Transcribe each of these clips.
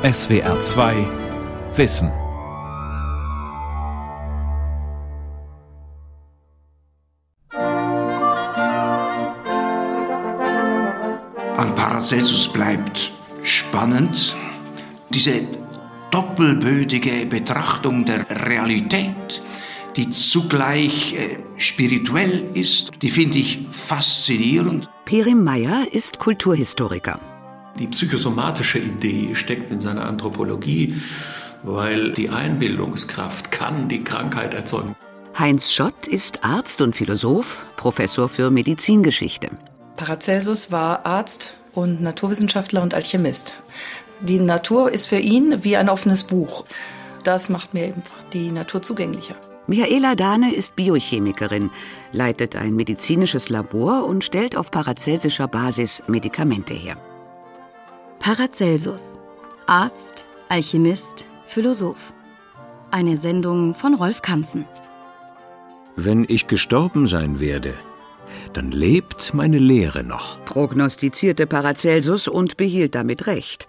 SWR 2 Wissen. An Paracelsus bleibt spannend diese doppelbödige Betrachtung der Realität, die zugleich äh, spirituell ist, die finde ich faszinierend. Perim Meyer ist Kulturhistoriker. Die psychosomatische Idee steckt in seiner Anthropologie, weil die Einbildungskraft kann die Krankheit erzeugen. Heinz Schott ist Arzt und Philosoph, Professor für Medizingeschichte. Paracelsus war Arzt und Naturwissenschaftler und Alchemist. Die Natur ist für ihn wie ein offenes Buch. Das macht mir einfach die Natur zugänglicher. Michaela Dahne ist Biochemikerin, leitet ein medizinisches Labor und stellt auf paracelsischer Basis Medikamente her. Paracelsus. Arzt, Alchemist, Philosoph. Eine Sendung von Rolf Kanzen. Wenn ich gestorben sein werde, dann lebt meine Lehre noch. Prognostizierte Paracelsus und behielt damit recht.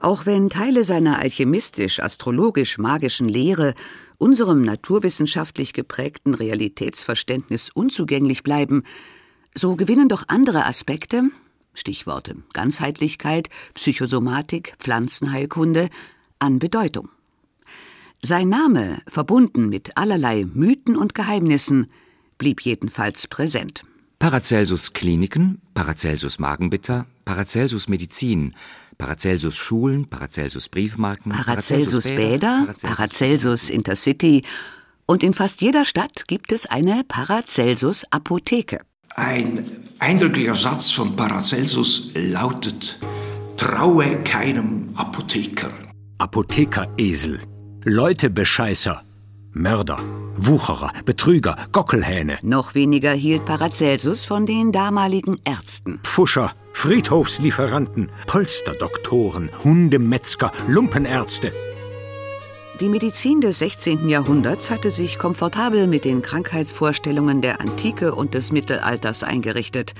Auch wenn Teile seiner alchemistisch-astrologisch-magischen Lehre unserem naturwissenschaftlich geprägten Realitätsverständnis unzugänglich bleiben, so gewinnen doch andere Aspekte, Stichworte Ganzheitlichkeit, Psychosomatik, Pflanzenheilkunde, an Bedeutung. Sein Name, verbunden mit allerlei Mythen und Geheimnissen, blieb jedenfalls präsent. Paracelsus Kliniken, Paracelsus Magenbitter, Paracelsus Medizin, Paracelsus Schulen, Paracelsus Briefmarken, Paracelsus Bäder, Paracelsus Intercity und in fast jeder Stadt gibt es eine Paracelsus Apotheke. Ein eindrücklicher Satz von Paracelsus lautet: Traue keinem Apotheker. Apothekeresel, Leutebescheißer, Mörder, Wucherer, Betrüger, Gockelhähne. Noch weniger hielt Paracelsus von den damaligen Ärzten. Pfuscher, Friedhofslieferanten, Polsterdoktoren, Hundemetzger, Lumpenärzte. Die Medizin des 16. Jahrhunderts hatte sich komfortabel mit den Krankheitsvorstellungen der Antike und des Mittelalters eingerichtet.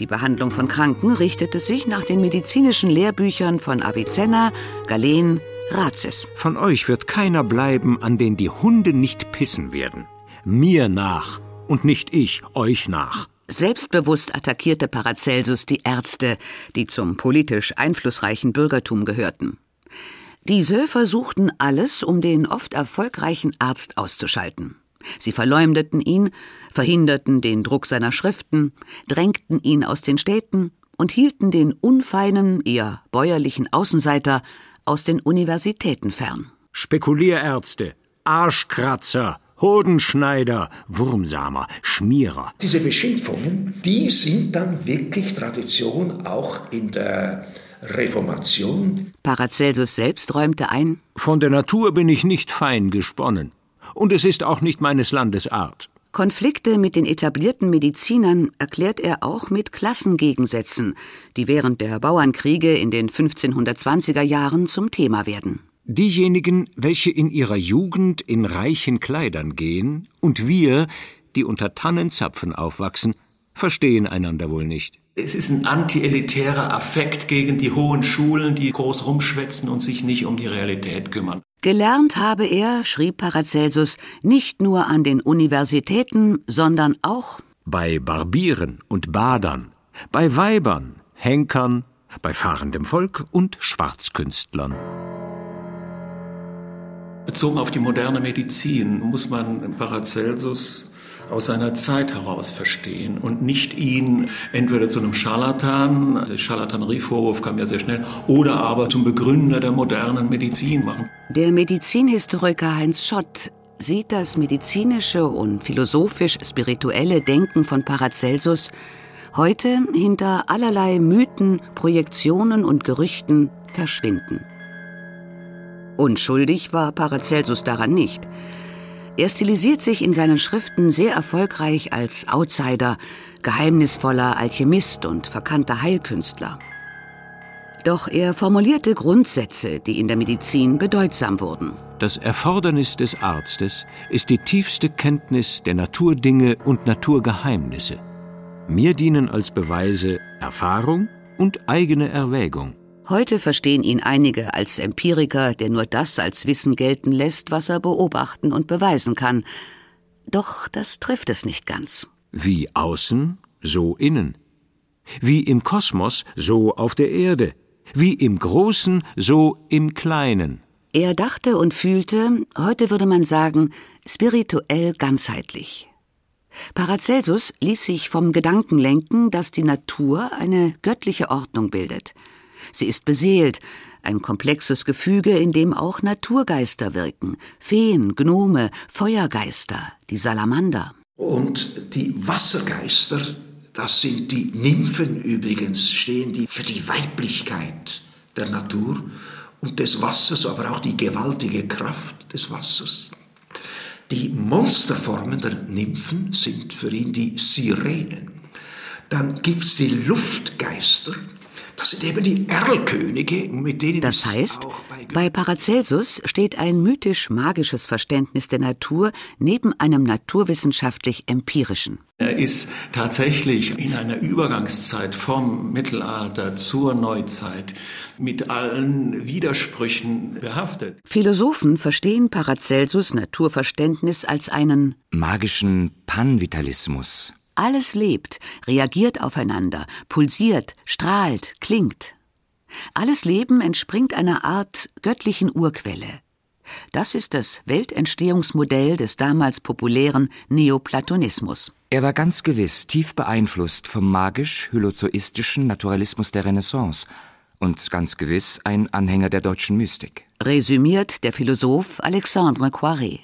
Die Behandlung von Kranken richtete sich nach den medizinischen Lehrbüchern von Avicenna, Galen, Razes. Von euch wird keiner bleiben, an den die Hunde nicht pissen werden. Mir nach und nicht ich euch nach. Selbstbewusst attackierte Paracelsus die Ärzte, die zum politisch einflussreichen Bürgertum gehörten. Diese versuchten alles, um den oft erfolgreichen Arzt auszuschalten. Sie verleumdeten ihn, verhinderten den Druck seiner Schriften, drängten ihn aus den Städten und hielten den unfeinen, eher bäuerlichen Außenseiter aus den Universitäten fern. Spekulierärzte, Arschkratzer, Hodenschneider, Wurmsamer, Schmierer. Diese Beschimpfungen, die sind dann wirklich Tradition auch in der Reformation. Paracelsus selbst räumte ein: Von der Natur bin ich nicht fein gesponnen. Und es ist auch nicht meines Landes Art. Konflikte mit den etablierten Medizinern erklärt er auch mit Klassengegensätzen, die während der Bauernkriege in den 1520er Jahren zum Thema werden. Diejenigen, welche in ihrer Jugend in reichen Kleidern gehen, und wir, die unter Tannenzapfen aufwachsen, verstehen einander wohl nicht. Es ist ein antielitärer Affekt gegen die hohen Schulen, die groß rumschwätzen und sich nicht um die Realität kümmern. Gelernt habe er, schrieb Paracelsus, nicht nur an den Universitäten, sondern auch bei Barbieren und Badern, bei Weibern, Henkern, bei fahrendem Volk und Schwarzkünstlern. Bezogen auf die moderne Medizin muss man Paracelsus aus seiner Zeit heraus verstehen und nicht ihn entweder zu einem Scharlatan, der Scharlatanerievorwurf kam ja sehr schnell, oder aber zum Begründer der modernen Medizin machen. Der Medizinhistoriker Heinz Schott sieht das medizinische und philosophisch-spirituelle Denken von Paracelsus heute hinter allerlei Mythen, Projektionen und Gerüchten verschwinden. Unschuldig war Paracelsus daran nicht. Er stilisiert sich in seinen Schriften sehr erfolgreich als Outsider, geheimnisvoller Alchemist und verkannter Heilkünstler. Doch er formulierte Grundsätze, die in der Medizin bedeutsam wurden. Das Erfordernis des Arztes ist die tiefste Kenntnis der Naturdinge und Naturgeheimnisse. Mir dienen als Beweise Erfahrung und eigene Erwägung. Heute verstehen ihn einige als Empiriker, der nur das als Wissen gelten lässt, was er beobachten und beweisen kann. Doch das trifft es nicht ganz. Wie außen, so innen. Wie im Kosmos, so auf der Erde. Wie im Großen, so im Kleinen. Er dachte und fühlte, heute würde man sagen, spirituell ganzheitlich. Paracelsus ließ sich vom Gedanken lenken, dass die Natur eine göttliche Ordnung bildet. Sie ist beseelt, ein komplexes Gefüge, in dem auch Naturgeister wirken, Feen, Gnome, Feuergeister, die Salamander. Und die Wassergeister, das sind die Nymphen übrigens, stehen die für die Weiblichkeit der Natur und des Wassers, aber auch die gewaltige Kraft des Wassers. Die Monsterformen der Nymphen sind für ihn die Sirenen. Dann gibt es die Luftgeister, das sind eben die Erlkönige, mit denen Das heißt, bei Paracelsus steht ein mythisch-magisches Verständnis der Natur neben einem naturwissenschaftlich-empirischen. Er ist tatsächlich in einer Übergangszeit vom Mittelalter zur Neuzeit mit allen Widersprüchen behaftet. Philosophen verstehen Paracelsus Naturverständnis als einen magischen Panvitalismus. Alles lebt, reagiert aufeinander, pulsiert, strahlt, klingt. Alles Leben entspringt einer Art göttlichen Urquelle. Das ist das Weltentstehungsmodell des damals populären Neoplatonismus. Er war ganz gewiss tief beeinflusst vom magisch-hylozoistischen Naturalismus der Renaissance und ganz gewiss ein Anhänger der deutschen Mystik. Resümiert der Philosoph Alexandre Poiret.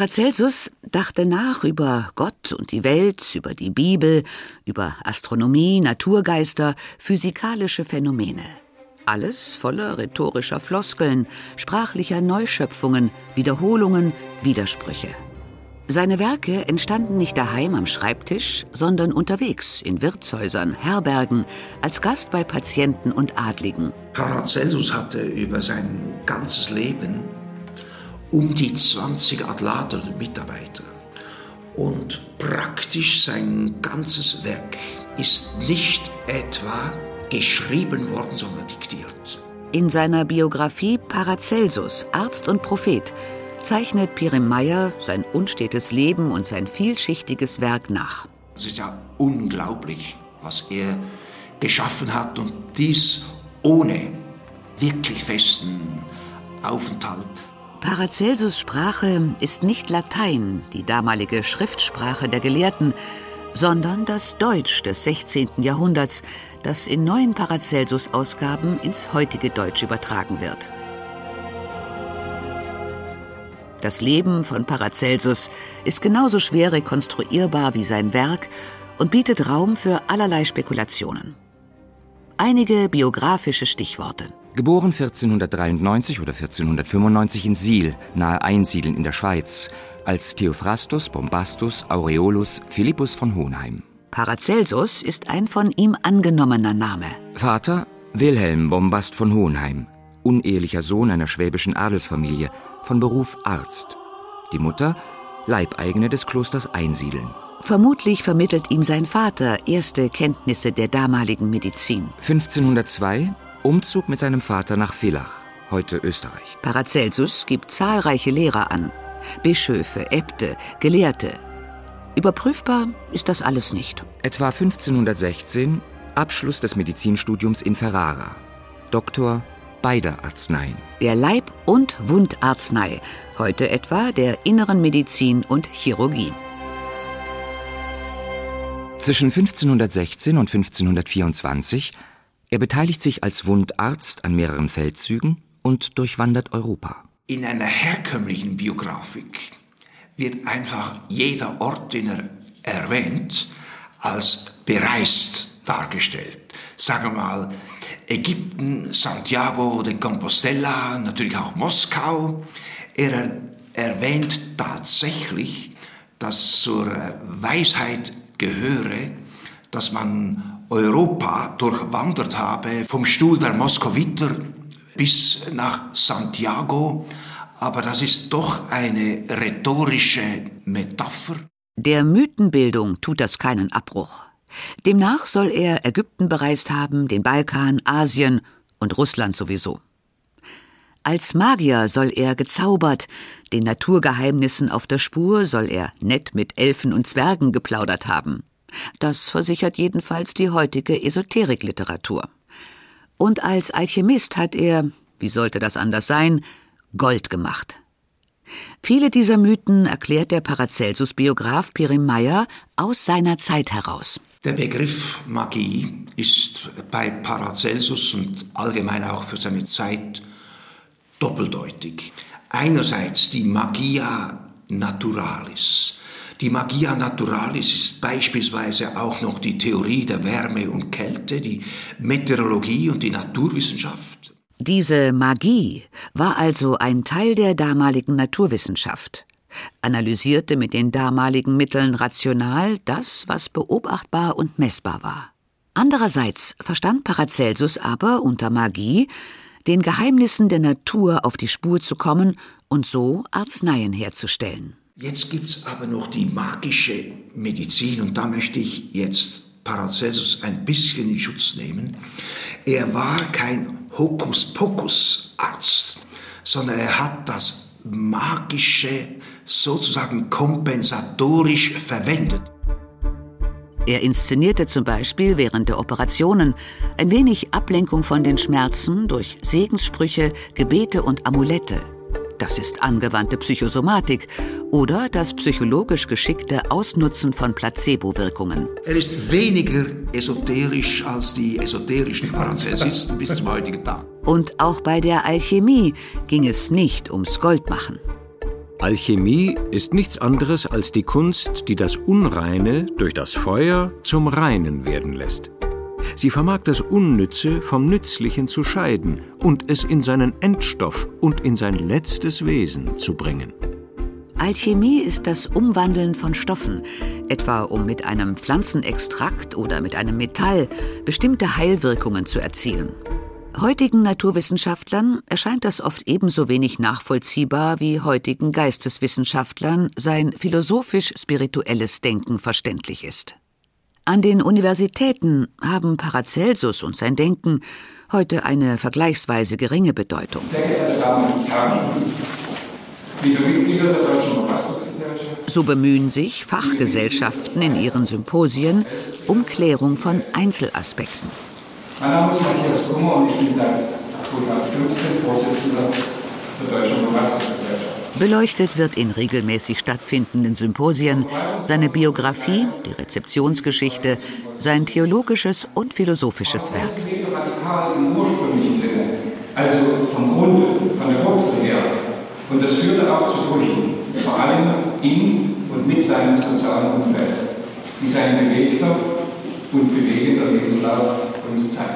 Paracelsus dachte nach über Gott und die Welt, über die Bibel, über Astronomie, Naturgeister, physikalische Phänomene. Alles voller rhetorischer Floskeln, sprachlicher Neuschöpfungen, Wiederholungen, Widersprüche. Seine Werke entstanden nicht daheim am Schreibtisch, sondern unterwegs, in Wirtshäusern, Herbergen, als Gast bei Patienten und Adligen. Paracelsus hatte über sein ganzes Leben um die 20 Adlater Mitarbeiter. Und praktisch sein ganzes Werk ist nicht etwa geschrieben worden, sondern diktiert. In seiner Biografie Paracelsus, Arzt und Prophet, zeichnet Pirem Meyer sein unstetes Leben und sein vielschichtiges Werk nach. Es ist ja unglaublich, was er geschaffen hat und dies ohne wirklich festen Aufenthalt Paracelsus Sprache ist nicht Latein, die damalige Schriftsprache der Gelehrten, sondern das Deutsch des 16. Jahrhunderts, das in neuen Paracelsus-Ausgaben ins heutige Deutsch übertragen wird. Das Leben von Paracelsus ist genauso schwer rekonstruierbar wie sein Werk und bietet Raum für allerlei Spekulationen. Einige biografische Stichworte. Geboren 1493 oder 1495 in Siel, nahe Einsiedeln in der Schweiz, als Theophrastus Bombastus Aureolus Philippus von Hohenheim. Paracelsus ist ein von ihm angenommener Name. Vater Wilhelm Bombast von Hohenheim, unehelicher Sohn einer schwäbischen Adelsfamilie, von Beruf Arzt. Die Mutter Leibeigene des Klosters Einsiedeln. Vermutlich vermittelt ihm sein Vater erste Kenntnisse der damaligen Medizin. 1502 Umzug mit seinem Vater nach Villach, heute Österreich. Paracelsus gibt zahlreiche Lehrer an. Bischöfe, Äbte, Gelehrte. Überprüfbar ist das alles nicht. Etwa 1516 Abschluss des Medizinstudiums in Ferrara. Doktor beider Arzneien. Der Leib- und Wundarznei, heute etwa der inneren Medizin und Chirurgie. Zwischen 1516 und 1524 er beteiligt sich als Wundarzt an mehreren Feldzügen und durchwandert Europa. In einer herkömmlichen Biografik wird einfach jeder Ort, den er erwähnt, als bereist dargestellt. Sagen wir mal Ägypten, Santiago de Compostela, natürlich auch Moskau. Er erwähnt tatsächlich, dass zur Weisheit gehöre, dass man Europa durchwandert habe, vom Stuhl der Moskowiter bis nach Santiago, aber das ist doch eine rhetorische Metapher. Der Mythenbildung tut das keinen Abbruch. Demnach soll er Ägypten bereist haben, den Balkan, Asien und Russland sowieso. Als Magier soll er gezaubert, den Naturgeheimnissen auf der Spur soll er nett mit Elfen und Zwergen geplaudert haben. Das versichert jedenfalls die heutige Esoterikliteratur. Und als Alchemist hat er, wie sollte das anders sein, Gold gemacht. Viele dieser Mythen erklärt der Paracelsus-Biograf Pirim Meyer aus seiner Zeit heraus. Der Begriff Magie ist bei Paracelsus und allgemein auch für seine Zeit doppeldeutig. Einerseits die Magia Naturalis. Die Magia Naturalis ist beispielsweise auch noch die Theorie der Wärme und Kälte, die Meteorologie und die Naturwissenschaft. Diese Magie war also ein Teil der damaligen Naturwissenschaft, analysierte mit den damaligen Mitteln rational das, was beobachtbar und messbar war. Andererseits verstand Paracelsus aber unter Magie, den Geheimnissen der Natur auf die Spur zu kommen und so Arzneien herzustellen. Jetzt gibt es aber noch die magische Medizin und da möchte ich jetzt Paracelsus ein bisschen in Schutz nehmen. Er war kein Hokuspokus-Arzt, sondern er hat das Magische sozusagen kompensatorisch verwendet. Er inszenierte zum Beispiel während der Operationen ein wenig Ablenkung von den Schmerzen durch Segenssprüche, Gebete und Amulette. Das ist angewandte Psychosomatik oder das psychologisch geschickte Ausnutzen von Placebo-Wirkungen. Er ist weniger esoterisch als die esoterischen Paracelsisten bis zum heutigen Tag. Und auch bei der Alchemie ging es nicht ums Goldmachen. Alchemie ist nichts anderes als die Kunst, die das Unreine durch das Feuer zum Reinen werden lässt. Sie vermag das Unnütze vom Nützlichen zu scheiden und es in seinen Endstoff und in sein letztes Wesen zu bringen. Alchemie ist das Umwandeln von Stoffen, etwa um mit einem Pflanzenextrakt oder mit einem Metall bestimmte Heilwirkungen zu erzielen. Heutigen Naturwissenschaftlern erscheint das oft ebenso wenig nachvollziehbar wie heutigen Geisteswissenschaftlern sein philosophisch-spirituelles Denken verständlich ist. An den Universitäten haben Paracelsus und sein Denken heute eine vergleichsweise geringe Bedeutung. Sehr geehrte Damen und Herren, liebe Mitglieder der Deutschen Verfassungsgesellschaft. So bemühen sich Fachgesellschaften in ihren Symposien um Klärung von Einzelaspekten. Mein Name ist Matthias Kummer und ich bin seit 2015 Vorsitzender der Deutschen Verfassungsgesellschaft. Beleuchtet wird in regelmäßig stattfindenden Symposien seine Biografie, die Rezeptionsgeschichte, sein theologisches und philosophisches Werk. Radikal im ursprünglichen Sinne, also vom Grunde, von der Wurzel her. Und das führte auch zu Brüchen, vor allem in und mit seinem sozialen Umfeld, wie sein bewegter und bewegender Lebenslauf uns zeigt.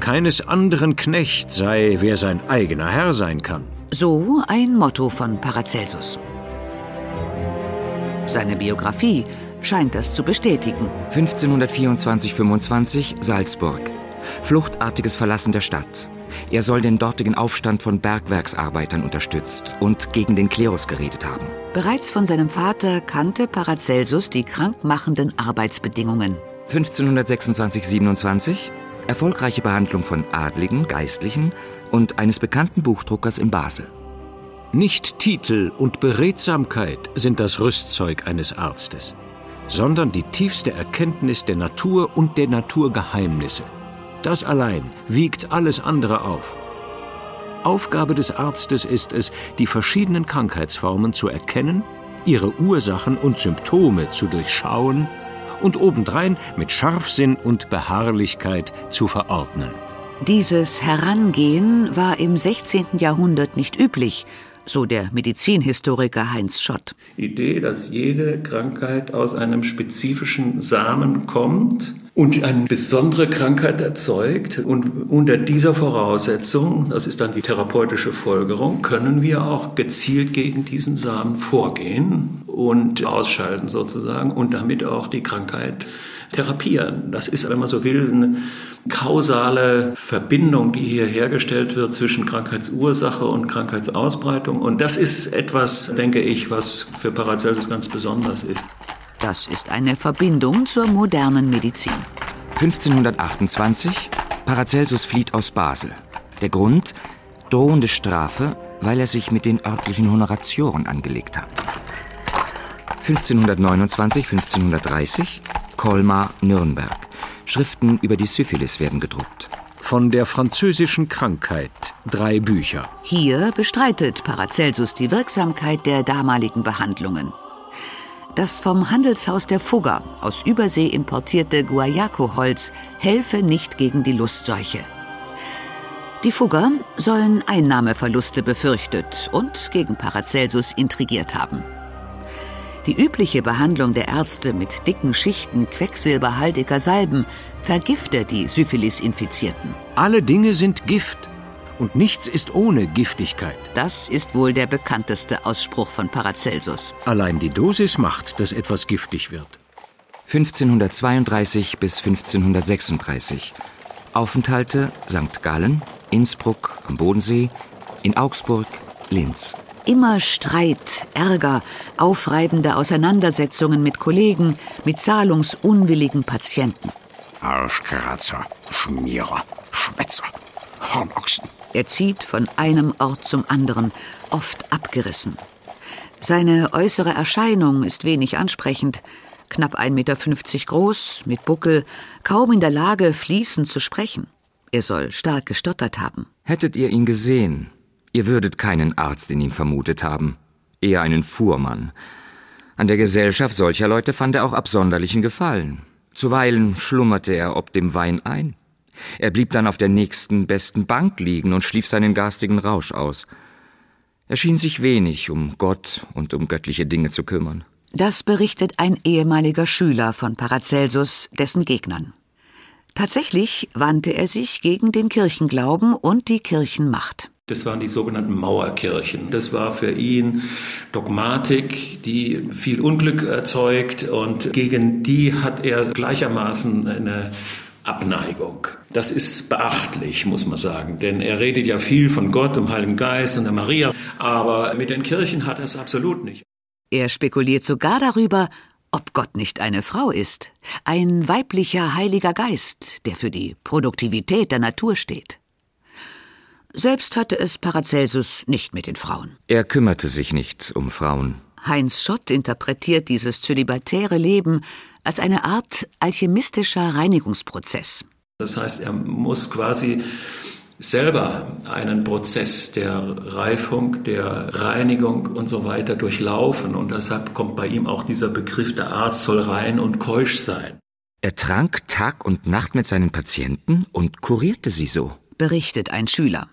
Keines anderen Knecht sei, wer sein eigener Herr sein kann. So ein Motto von Paracelsus. Seine Biografie scheint das zu bestätigen. 1524-25 Salzburg. Fluchtartiges Verlassen der Stadt. Er soll den dortigen Aufstand von Bergwerksarbeitern unterstützt und gegen den Klerus geredet haben. Bereits von seinem Vater kannte Paracelsus die krankmachenden Arbeitsbedingungen. 1526-27 erfolgreiche Behandlung von Adligen, Geistlichen und eines bekannten Buchdruckers in Basel. Nicht Titel und Beredsamkeit sind das Rüstzeug eines Arztes, sondern die tiefste Erkenntnis der Natur und der Naturgeheimnisse. Das allein wiegt alles andere auf. Aufgabe des Arztes ist es, die verschiedenen Krankheitsformen zu erkennen, ihre Ursachen und Symptome zu durchschauen und obendrein mit Scharfsinn und Beharrlichkeit zu verordnen. Dieses Herangehen war im 16. Jahrhundert nicht üblich, so der Medizinhistoriker Heinz Schott. Idee, dass jede Krankheit aus einem spezifischen Samen kommt und eine besondere Krankheit erzeugt. Und unter dieser Voraussetzung, das ist dann die therapeutische Folgerung, können wir auch gezielt gegen diesen Samen vorgehen und ausschalten sozusagen und damit auch die Krankheit therapieren. Das ist, wenn man so will, eine kausale Verbindung, die hier hergestellt wird zwischen Krankheitsursache und Krankheitsausbreitung. Und das ist etwas, denke ich, was für Paracelsus ganz besonders ist. Das ist eine Verbindung zur modernen Medizin. 1528 Paracelsus flieht aus Basel. Der Grund? Drohende Strafe, weil er sich mit den örtlichen Honoratioren angelegt hat. 1529, 1530 Colmar, Nürnberg. Schriften über die Syphilis werden gedruckt. Von der französischen Krankheit drei Bücher. Hier bestreitet Paracelsus die Wirksamkeit der damaligen Behandlungen. Das vom Handelshaus der Fugger aus Übersee importierte Guayaco-Holz helfe nicht gegen die Lustseuche. Die Fugger sollen Einnahmeverluste befürchtet und gegen Paracelsus intrigiert haben. Die übliche Behandlung der Ärzte mit dicken Schichten quecksilberhaltiger Salben vergifte die Syphilis-Infizierten. Alle Dinge sind Gift und nichts ist ohne Giftigkeit. Das ist wohl der bekannteste Ausspruch von Paracelsus. Allein die Dosis macht, dass etwas giftig wird. 1532 bis 1536 Aufenthalte St. Gallen, Innsbruck am Bodensee, in Augsburg, Linz. Immer Streit, Ärger, aufreibende Auseinandersetzungen mit Kollegen, mit zahlungsunwilligen Patienten. Arschkratzer, Schmierer, Schwätzer, Hornochsen. Er zieht von einem Ort zum anderen, oft abgerissen. Seine äußere Erscheinung ist wenig ansprechend. Knapp 1,50 Meter groß, mit Buckel, kaum in der Lage, fließend zu sprechen. Er soll stark gestottert haben. Hättet ihr ihn gesehen, Ihr würdet keinen Arzt in ihm vermutet haben, eher einen Fuhrmann. An der Gesellschaft solcher Leute fand er auch absonderlichen Gefallen. Zuweilen schlummerte er ob dem Wein ein. Er blieb dann auf der nächsten besten Bank liegen und schlief seinen garstigen Rausch aus. Er schien sich wenig um Gott und um göttliche Dinge zu kümmern. Das berichtet ein ehemaliger Schüler von Paracelsus, dessen Gegnern. Tatsächlich wandte er sich gegen den Kirchenglauben und die Kirchenmacht. Das waren die sogenannten Mauerkirchen. Das war für ihn Dogmatik, die viel Unglück erzeugt und gegen die hat er gleichermaßen eine Abneigung. Das ist beachtlich, muss man sagen, denn er redet ja viel von Gott, dem Heiligen Geist und der Maria, aber mit den Kirchen hat er es absolut nicht. Er spekuliert sogar darüber, ob Gott nicht eine Frau ist, ein weiblicher Heiliger Geist, der für die Produktivität der Natur steht. Selbst hatte es Paracelsus nicht mit den Frauen. Er kümmerte sich nicht um Frauen. Heinz Schott interpretiert dieses zölibatäre Leben als eine Art alchemistischer Reinigungsprozess. Das heißt, er muss quasi selber einen Prozess der Reifung, der Reinigung und so weiter durchlaufen. Und deshalb kommt bei ihm auch dieser Begriff, der Arzt soll rein und keusch sein. Er trank Tag und Nacht mit seinen Patienten und kurierte sie so. Berichtet ein Schüler.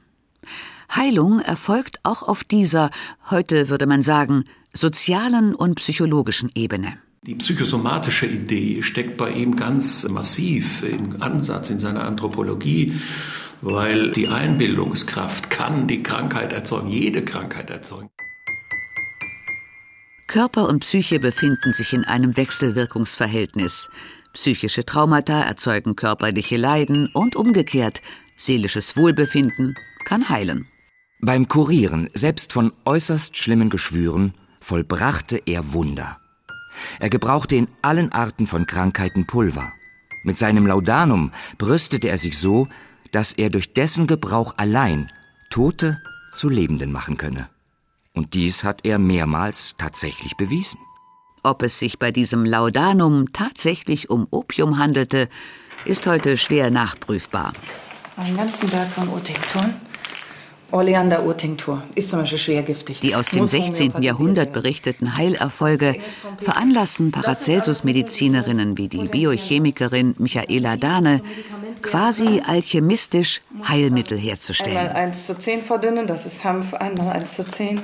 Heilung erfolgt auch auf dieser, heute würde man sagen, sozialen und psychologischen Ebene. Die psychosomatische Idee steckt bei ihm ganz massiv im Ansatz in seiner Anthropologie, weil die Einbildungskraft kann die Krankheit erzeugen, jede Krankheit erzeugen. Körper und Psyche befinden sich in einem Wechselwirkungsverhältnis. Psychische Traumata erzeugen körperliche Leiden und umgekehrt, seelisches Wohlbefinden kann heilen. Beim Kurieren, selbst von äußerst schlimmen Geschwüren, vollbrachte er Wunder. Er gebrauchte in allen Arten von Krankheiten Pulver. Mit seinem Laudanum brüstete er sich so, dass er durch dessen Gebrauch allein Tote zu Lebenden machen könne. Und dies hat er mehrmals tatsächlich bewiesen. Ob es sich bei diesem Laudanum tatsächlich um Opium handelte, ist heute schwer nachprüfbar. Einen ganzen Tag von Otikton Oleander-Urtinktur ist zum Beispiel schwergiftig. Die aus dem 16. Jahrhundert berichteten Heilerfolge veranlassen Paracelsus-Medizinerinnen wie die Biochemikerin Michaela Dahne quasi alchemistisch Heilmittel herzustellen. Einmal 1 zu 10 verdünnen, das ist Hanf, einmal 1 zu 10.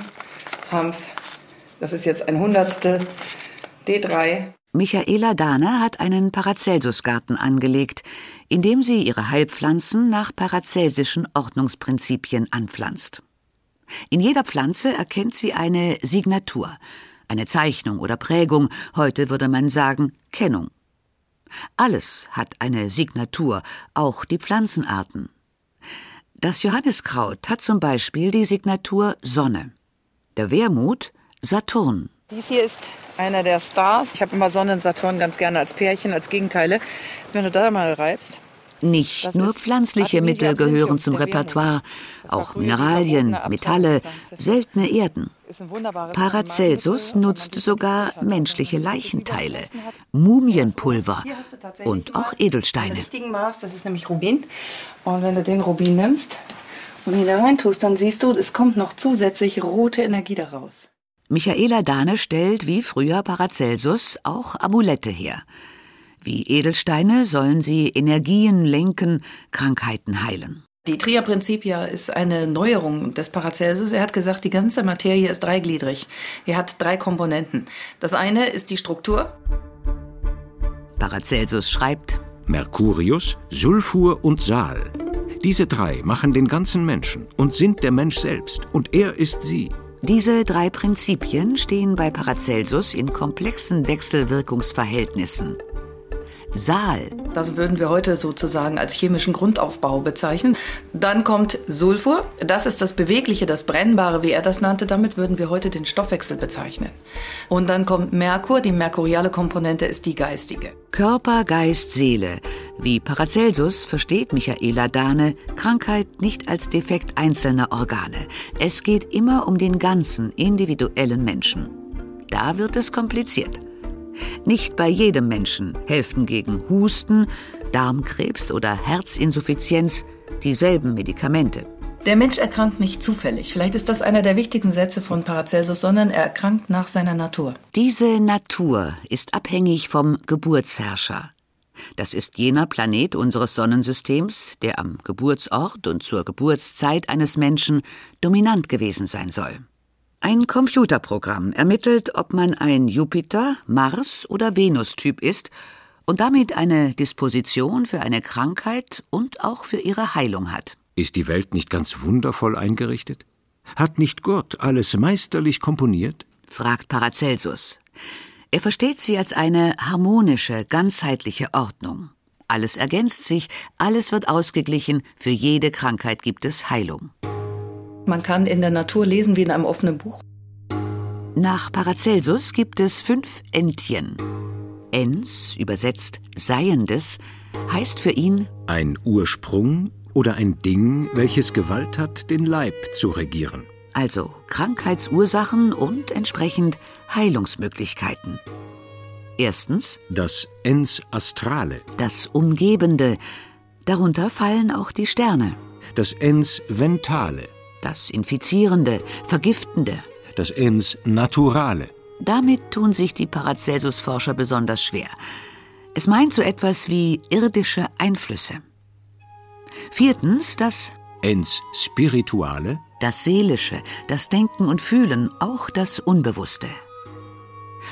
Hanf, das ist jetzt ein Hundertstel. D3. Michaela Dahne hat einen Paracelsusgarten angelegt, indem sie ihre Heilpflanzen nach paracelsischen Ordnungsprinzipien anpflanzt. In jeder Pflanze erkennt sie eine Signatur, eine Zeichnung oder Prägung, heute würde man sagen Kennung. Alles hat eine Signatur, auch die Pflanzenarten. Das Johanniskraut hat zum Beispiel die Signatur Sonne, der Wermut Saturn, Dies hier ist einer der Stars. Ich habe immer Sonne und Saturn ganz gerne als Pärchen, als Gegenteile. Wenn du da mal reibst. Nicht Das nur pflanzliche Mittel gehören zum. Repertoire, auch Mineralien, Metalle, seltene Erden. Paracelsus nutzt sogar menschliche Leichenteile. Mumienpulver und auch Im Edelsteine. richtigen Maß, das ist nämlich Rubin. Und wenn du den Rubin nimmst und ihn da rein tust, dann siehst du, es kommt noch zusätzlich rote Energie daraus. Michaela Dahne stellt wie früher Paracelsus auch Amulette her. Wie Edelsteine sollen sie Energien lenken, Krankheiten heilen. Die Tria Principia ist eine Neuerung des Paracelsus. Er hat gesagt, die ganze Materie ist dreigliedrig. Er hat drei Komponenten. Das eine ist die Struktur. Paracelsus schreibt, Mercurius, Sulfur und Sal. Diese drei machen den ganzen Menschen und sind der Mensch selbst, und er ist sie. Diese drei Prinzipien stehen bei Paracelsus in komplexen Wechselwirkungsverhältnissen. Sal, Das würden wir heute sozusagen als chemischen Grundaufbau bezeichnen. Dann kommt Sulfur. Das ist das Bewegliche, das Brennbare, wie er das nannte. Damit würden wir heute den Stoffwechsel bezeichnen. Und dann kommt Merkur. Die merkuriale Komponente ist die geistige. Körper, Geist, Seele. Wie Paracelsus versteht Michaela Dahne Krankheit nicht als Defekt einzelner Organe. Es geht immer um den ganzen, individuellen Menschen. Da wird es kompliziert. Nicht bei jedem Menschen helfen gegen Husten, Darmkrebs oder Herzinsuffizienz dieselben Medikamente. Der Mensch erkrankt nicht zufällig. Vielleicht ist das einer der wichtigsten Sätze von Paracelsus, sondern er erkrankt nach seiner Natur. Diese Natur ist abhängig vom Geburtsherrscher. Das ist jener Planet unseres Sonnensystems, der am Geburtsort und zur Geburtszeit eines Menschen dominant gewesen sein soll. Ein Computerprogramm ermittelt, ob man ein Jupiter-, Mars- oder Venus-Typ ist und damit eine Disposition für eine Krankheit und auch für ihre Heilung hat. Ist die Welt nicht ganz wundervoll eingerichtet? Hat nicht Gott alles meisterlich komponiert? fragt Paracelsus. Er versteht sie als eine harmonische, ganzheitliche Ordnung. Alles ergänzt sich, alles wird ausgeglichen, für jede Krankheit gibt es Heilung. Man kann in der Natur lesen wie in einem offenen Buch. Nach Paracelsus gibt es fünf Entien. Ens, übersetzt Seiendes, heißt für ihn Ein Ursprung oder ein Ding, welches Gewalt hat, den Leib zu regieren. also Krankheitsursachen und entsprechend Heilungsmöglichkeiten. Erstens Das Ens Astrale, das Umgebende, darunter fallen auch die Sterne. das Ens Ventale, Das Infizierende, Vergiftende. das Ens Naturale, Damit tun sich die Paracelsus-Forscher besonders schwer. Es meint so etwas wie irdische Einflüsse. Viertens das, Ens Spirituale, das Seelische, das Denken und Fühlen, auch das Unbewusste.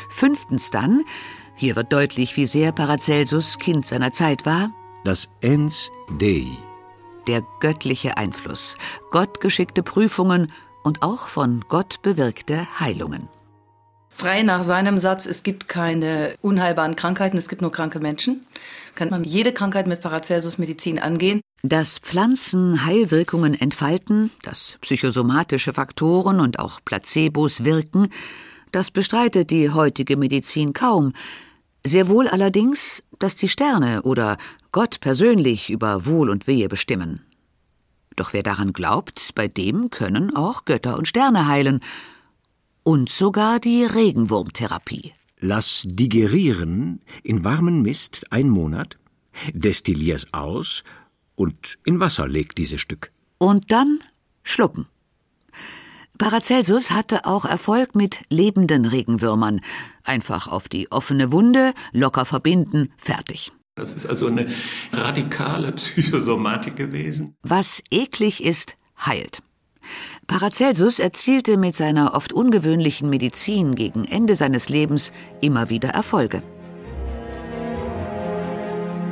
Fünftens dann, hier wird deutlich, wie sehr Paracelsus Kind seiner Zeit war, das Ens Dei, der göttliche Einfluss, gottgeschickte Prüfungen und auch von Gott bewirkte Heilungen. Frei nach seinem Satz, es gibt keine unheilbaren Krankheiten, es gibt nur kranke Menschen, kann man jede Krankheit mit Paracelsus Medizin angehen. Dass Pflanzen Heilwirkungen entfalten, dass psychosomatische Faktoren und auch Placebos wirken, das bestreitet die heutige Medizin kaum. Sehr wohl allerdings, dass die Sterne oder Gott persönlich über Wohl und Wehe bestimmen. Doch wer daran glaubt, bei dem können auch Götter und Sterne heilen. Und sogar die Regenwurmtherapie. Lass digerieren in warmen Mist ein Monat, destillier's aus und in Wasser leg dieses Stück. Und dann schlucken. Paracelsus hatte auch Erfolg mit lebenden Regenwürmern. Einfach auf die offene Wunde, locker verbinden, fertig. Das ist also eine radikale Psychosomatik gewesen. Was eklig ist, heilt. Paracelsus erzielte mit seiner oft ungewöhnlichen Medizin gegen Ende seines Lebens immer wieder Erfolge.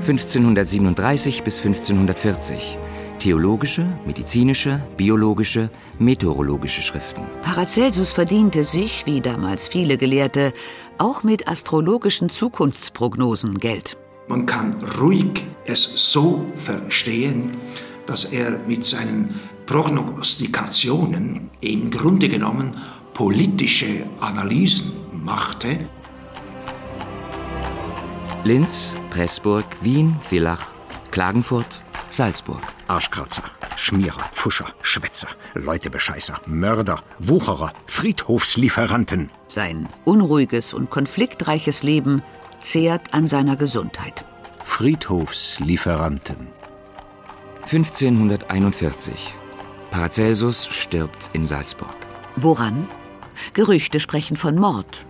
1537 bis 1540. Theologische, medizinische, biologische, meteorologische Schriften. Paracelsus verdiente sich, wie damals viele Gelehrte, auch mit astrologischen Zukunftsprognosen Geld. Man kann ruhig es so verstehen, dass er mit seinen Prognostikationen im Grunde genommen politische Analysen machte. Linz, Pressburg, Wien, Villach, Klagenfurt, Salzburg. Arschkratzer, Schmierer, Pfuscher, Schwätzer, Leutebescheißer, Mörder, Wucherer, Friedhofslieferanten. Sein unruhiges und konfliktreiches Leben zehrt an seiner Gesundheit. Friedhofslieferanten. 1541. Paracelsus stirbt in Salzburg. Woran? Gerüchte sprechen von Mord.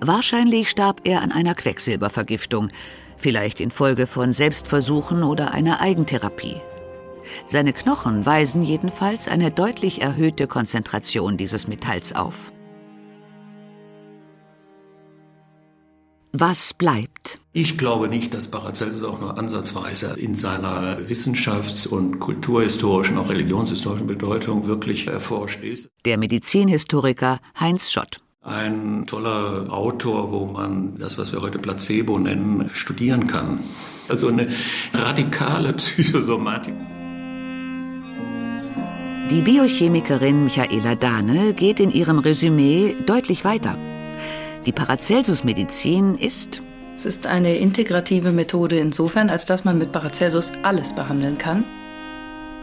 Wahrscheinlich starb er an einer Quecksilbervergiftung, vielleicht infolge von Selbstversuchen oder einer Eigentherapie. Seine Knochen weisen jedenfalls eine deutlich erhöhte Konzentration dieses Metalls auf. Was bleibt? Ich glaube nicht, dass Paracelsus auch nur ansatzweise in seiner wissenschafts- und kulturhistorischen, auch religionshistorischen Bedeutung wirklich erforscht ist. Der Medizinhistoriker Heinz Schott. Ein toller Autor, wo man das, was wir heute Placebo nennen, studieren kann. Also eine radikale Psychosomatik. Die Biochemikerin Michaela Dahne geht in ihrem Resümee deutlich weiter. Die Paracelsus-Medizin ist Es ist eine integrative Methode insofern, als dass man mit Paracelsus alles behandeln kann.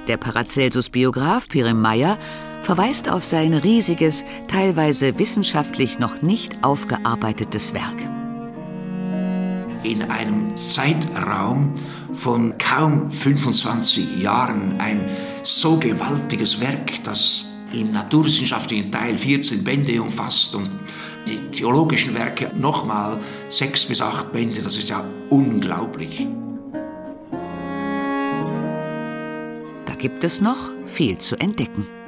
Der Paracelsus-Biograf Pirim Meyer verweist auf sein riesiges, teilweise wissenschaftlich noch nicht aufgearbeitetes Werk. In einem Zeitraum von kaum 25 Jahren ein so gewaltiges Werk, das im naturwissenschaftlichen Teil 14 Bände umfasst und die theologischen Werke nochmal sechs bis acht Bände, das ist ja unglaublich. Da gibt es noch viel zu entdecken.